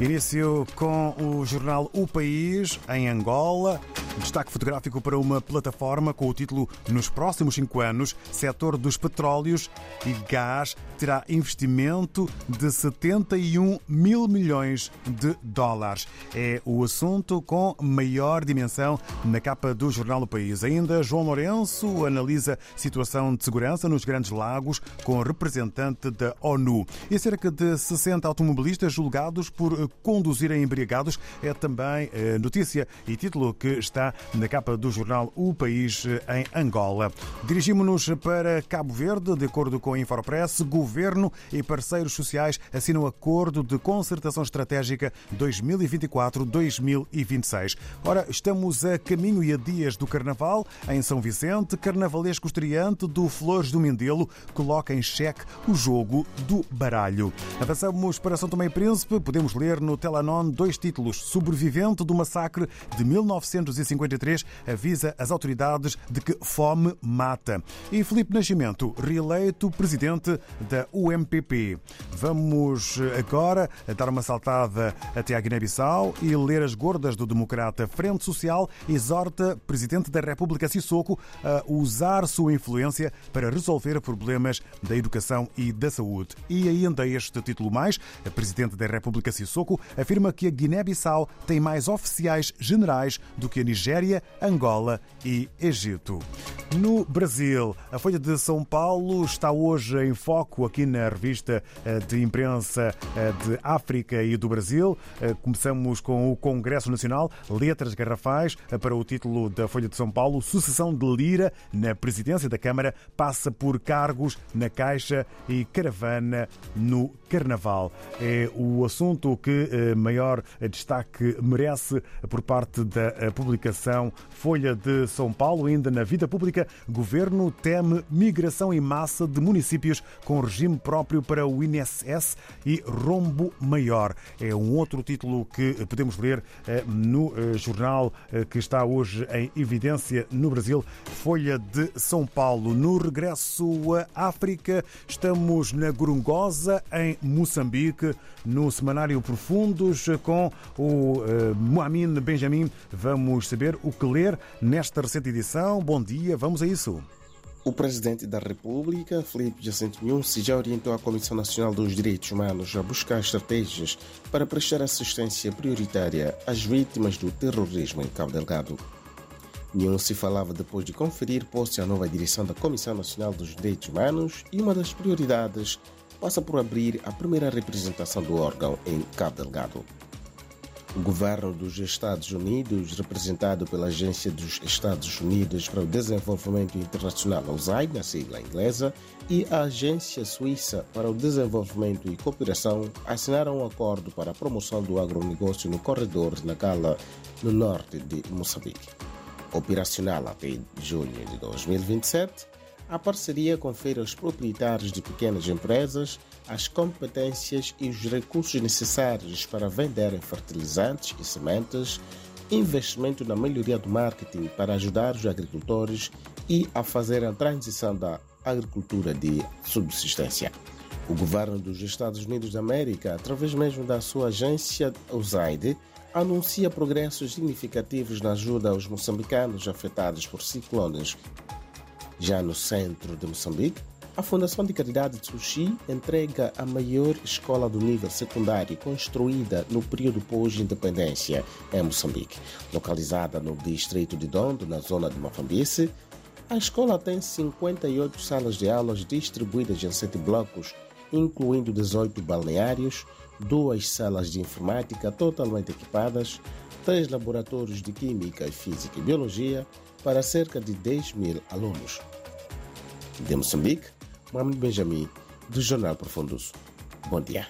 Início com o jornal O País, em Angola. Destaque fotográfico para uma plataforma com o título Nos próximos cinco anos, setor dos petróleos e gás terá investimento de 71 mil milhões de dólares. É o assunto com maior dimensão na capa do jornal O País. Ainda João Lourenço analisa situação de segurança nos Grandes Lagos com representante da ONU. E cerca de 60 automobilistas julgados por conduzirem embriagados é também notícia e título que está na capa do jornal O País em Angola. Dirigimos-nos para Cabo Verde, de acordo com a Infopress, governo e parceiros sociais assinam acordo de concertação estratégica 2024-2026. Ora, estamos a caminho e a dias do Carnaval em São Vicente, carnavalesco estreante do Flores do Mindelo coloca em xeque o jogo do baralho. Avançamos para São Tomé e Príncipe, podemos ler no Telanon dois títulos. Sobrevivente do massacre de 1953 avisa as autoridades de que fome mata. E Felipe Nascimento, reeleito presidente da UMPP. Vamos agora dar uma saltada até à Guiné-Bissau e ler as gordas do democrata Frente Social exorta presidente da República Sissoko a usar sua influência para resolver problemas da educação e da saúde. E ainda este título mais, a presidente da República Sissoko afirma que a Guiné-Bissau tem mais oficiais generais do que a Nigéria, Angola e Egito. No Brasil, a Folha de São Paulo está hoje em foco aqui na revista de imprensa de África e do Brasil. Começamos com o Congresso Nacional, letras garrafais para o título da Folha de São Paulo, sucessão de Lira na presidência da Câmara passa por cargos na Caixa e caravana no Carnaval. É o assunto que maior destaque merece por parte da publicação Folha de São Paulo. Ainda na vida pública, governo teme migração em massa de municípios com regime próprio para o INSS e rombo maior. É um outro título que podemos ler no jornal que está hoje em evidência no Brasil, Folha de São Paulo. No regresso à África, estamos na Gorongosa, em Moçambique, no Semanário Profundos, com o Moamin Benjamin. Vamos saber o que ler nesta recente edição. Bom dia, vamos a isso. O presidente da República, Felipe Jacinto Nunsi, já orientou a Comissão Nacional dos Direitos Humanos a buscar estratégias para prestar assistência prioritária às vítimas do terrorismo em Cabo Delgado. Nunsi falava depois de conferir posse à nova direção da Comissão Nacional dos Direitos Humanos e uma das prioridades passa por abrir a primeira representação do órgão em Cabo Delgado. O governo dos Estados Unidos, representado pela Agência dos Estados Unidos para o Desenvolvimento Internacional, a USAID, na sigla inglesa, e a Agência Suíça para o Desenvolvimento e Cooperação assinaram um acordo para a promoção do agronegócio no corredor de Nacala, no norte de Moçambique. Operacional até junho de 2027, a parceria confere aos proprietários de pequenas empresas as competências e os recursos necessários para venderem fertilizantes e sementes, investimento na melhoria do marketing para ajudar os agricultores e a fazer a transição da agricultura de subsistência. O governo dos Estados Unidos da América, através mesmo da sua agência USAID, anuncia progressos significativos na ajuda aos moçambicanos afetados por ciclones. Já no centro de Moçambique, a Fundação de Caridade de Sushi entrega a maior escola do nível secundário construída no período pós-independência em Moçambique. Localizada no distrito de Dondo, na zona de Mafambice, a escola tem 58 salas de aulas distribuídas em sete blocos, incluindo 18 balneários, duas salas de informática totalmente equipadas, três laboratórios de Química, Física e Biologia para cerca de 10 mil alunos. De Moçambique, Mohamed Benjamin, do Jornal Profundos. Bom dia.